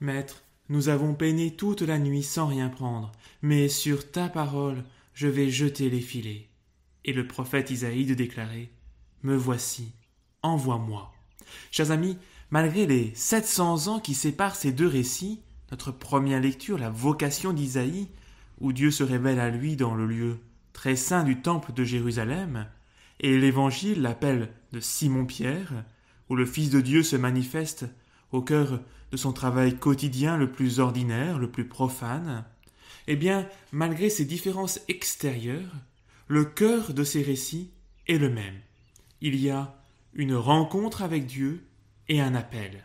Maître, nous avons peiné toute la nuit sans rien prendre, mais sur ta parole je vais jeter les filets. Et le prophète Isaïe de déclarer Me voici, envoie-moi. Chers amis, malgré les 700 ans qui séparent ces deux récits, notre première lecture, la vocation d'Isaïe, où Dieu se révèle à lui dans le lieu très saint du temple de Jérusalem, et l'évangile, l'appel de Simon-Pierre, où le Fils de Dieu se manifeste au cœur de son travail quotidien le plus ordinaire, le plus profane, eh bien, malgré ces différences extérieures, le cœur de ces récits est le même. Il y a une rencontre avec Dieu et un appel.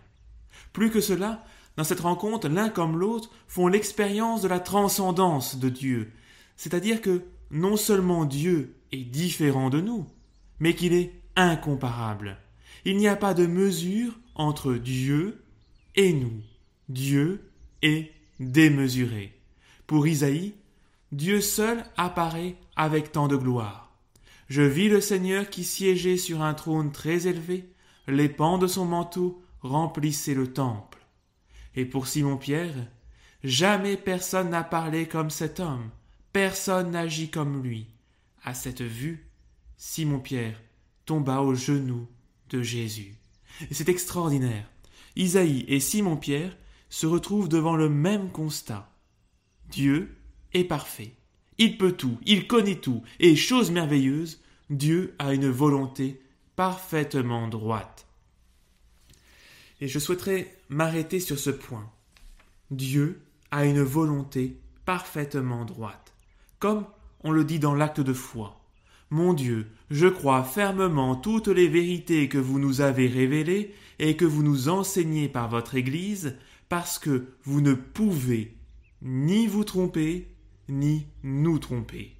Plus que cela, dans cette rencontre, l'un comme l'autre font l'expérience de la transcendance de Dieu, c'est-à-dire que non seulement Dieu est différent de nous, mais qu'il est incomparable. Il n'y a pas de mesure entre Dieu et nous. Dieu est démesuré. Pour Isaïe, Dieu seul apparaît avec tant de gloire. Je vis le Seigneur qui siégeait sur un trône très élevé, les pans de son manteau remplissaient le temple. Et pour Simon-Pierre, jamais personne n'a parlé comme cet homme, personne n'agit comme lui. À cette vue, Simon-Pierre tomba aux genoux de Jésus. Et c'est extraordinaire. Isaïe et Simon-Pierre se retrouvent devant le même constat. Dieu est parfait. Il peut tout, il connaît tout, et chose merveilleuse, Dieu a une volonté parfaitement droite. Et je souhaiterais m'arrêter sur ce point. Dieu a une volonté parfaitement droite, comme on le dit dans l'acte de foi. Mon Dieu, je crois fermement toutes les vérités que vous nous avez révélées et que vous nous enseignez par votre Église, parce que vous ne pouvez ni vous tromper, ni nous tromper.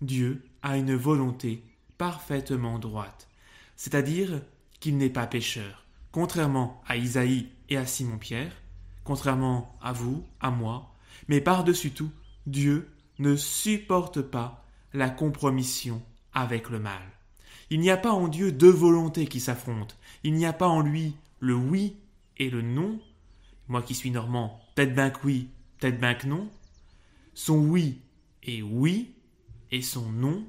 Dieu a une volonté parfaitement droite, c'est-à-dire qu'il n'est pas pécheur, contrairement à Isaïe et à Simon-Pierre, contrairement à vous, à moi, mais par-dessus tout, Dieu ne supporte pas la compromission avec le mal. Il n'y a pas en Dieu deux volontés qui s'affrontent. Il n'y a pas en lui le oui et le non. Moi qui suis normand, peut-être bien que oui, peut-être bien que non. Son oui est oui et son non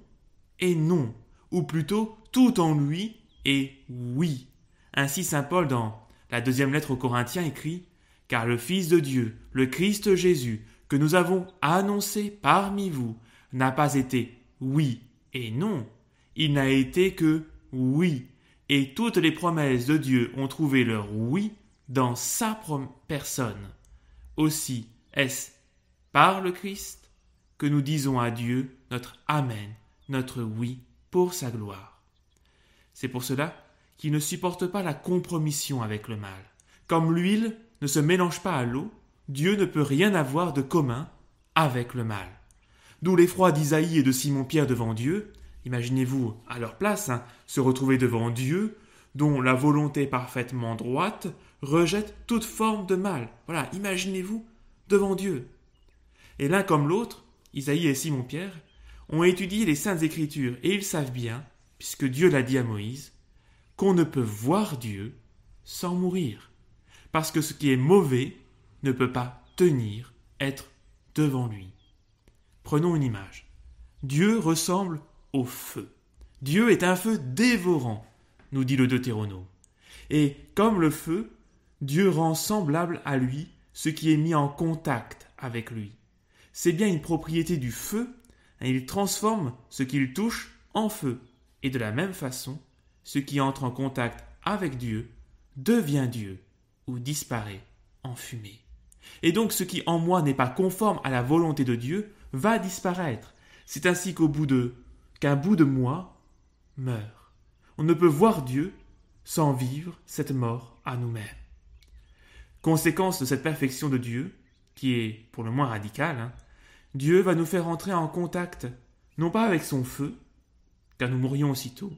est non. Ou plutôt, tout en lui est oui. Ainsi saint Paul dans la deuxième lettre aux Corinthiens écrit Car le Fils de Dieu, le Christ Jésus, que nous avons annoncé parmi vous, n'a pas été oui et non, il n'a été que oui, et toutes les promesses de Dieu ont trouvé leur oui dans sa personne. Aussi est-ce par le Christ que nous disons à Dieu notre Amen, notre oui pour sa gloire. C'est pour cela qu'il ne supporte pas la compromission avec le mal. Comme l'huile ne se mélange pas à l'eau, Dieu ne peut rien avoir de commun avec le mal. D'où l'effroi d'Isaïe et de Simon-Pierre devant Dieu. Imaginez-vous à leur place hein, se retrouver devant Dieu, dont la volonté parfaitement droite rejette toute forme de mal. Voilà, imaginez-vous devant Dieu. Et l'un comme l'autre, Isaïe et Simon-Pierre, ont étudié les saintes écritures et ils savent bien, puisque Dieu l'a dit à Moïse, qu'on ne peut voir Dieu sans mourir, parce que ce qui est mauvais ne peut pas tenir, être devant lui. Prenons une image. Dieu ressemble au feu. Dieu est un feu dévorant, nous dit le Deutéronome. Et comme le feu, Dieu rend semblable à lui ce qui est mis en contact avec lui. C'est bien une propriété du feu, et il transforme ce qu'il touche en feu. Et de la même façon, ce qui entre en contact avec Dieu devient Dieu ou disparaît en fumée. Et donc ce qui en moi n'est pas conforme à la volonté de Dieu va disparaître. C'est ainsi qu'au bout de qu'un bout de moi meurt. On ne peut voir Dieu sans vivre cette mort à nous-mêmes. Conséquence de cette perfection de Dieu, qui est pour le moins radicale, hein, Dieu va nous faire entrer en contact, non pas avec son feu, car nous mourrions aussitôt,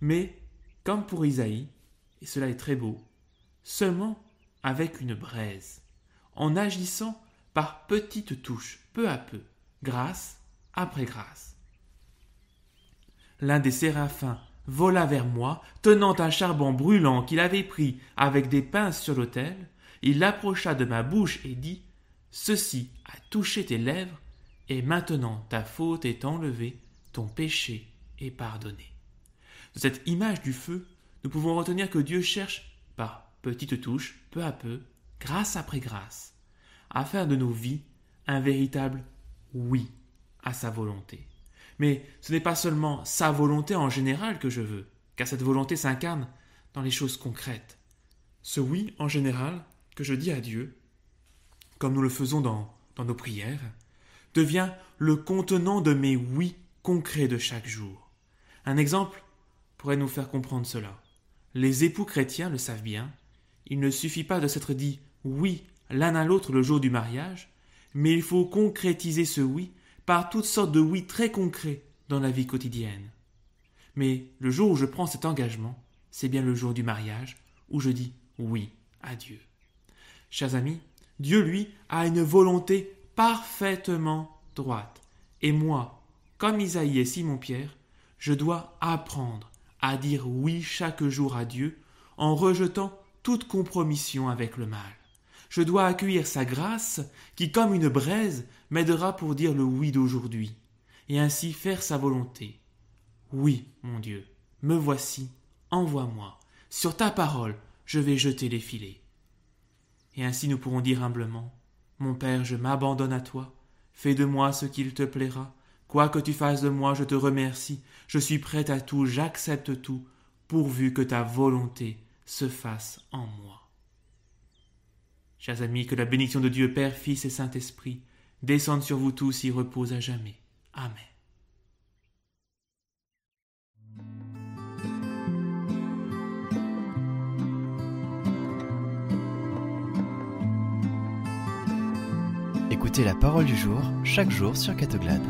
mais, comme pour Isaïe, et cela est très beau, seulement avec une braise, en agissant par petites touches, peu à peu, grâce après grâce. L'un des séraphins vola vers moi, tenant un charbon brûlant qu'il avait pris avec des pinces sur l'autel, il l'approcha de ma bouche et dit Ceci a touché tes lèvres, et maintenant ta faute est enlevée, ton péché est pardonné. De cette image du feu, nous pouvons retenir que Dieu cherche, par petites touches, peu à peu, grâce après grâce, à faire de nos vies un véritable oui à sa volonté. Mais ce n'est pas seulement sa volonté en général que je veux, car cette volonté s'incarne dans les choses concrètes. Ce oui en général que je dis à Dieu, comme nous le faisons dans, dans nos prières, devient le contenant de mes oui concrets de chaque jour. Un exemple pourrait nous faire comprendre cela. Les époux chrétiens le savent bien, il ne suffit pas de s'être dit oui l'un à l'autre le jour du mariage, mais il faut concrétiser ce oui par toutes sortes de oui très concrets dans la vie quotidienne. Mais le jour où je prends cet engagement, c'est bien le jour du mariage où je dis oui à Dieu. Chers amis, Dieu, lui, a une volonté parfaitement droite. Et moi, comme Isaïe et Simon-Pierre, je dois apprendre à dire oui chaque jour à Dieu en rejetant toute compromission avec le mal. Je dois accueillir sa grâce qui, comme une braise, m'aidera pour dire le oui d'aujourd'hui, et ainsi faire sa volonté. Oui, mon Dieu, me voici, envoie-moi. Sur ta parole, je vais jeter les filets. Et ainsi nous pourrons dire humblement Mon Père, je m'abandonne à toi, fais de moi ce qu'il te plaira. Quoi que tu fasses de moi, je te remercie, je suis prêt à tout, j'accepte tout, pourvu que ta volonté se fasse en moi. Chers amis, que la bénédiction de Dieu Père, Fils et Saint-Esprit descende sur vous tous et repose à jamais. Amen. Écoutez la parole du jour chaque jour sur Catoglade.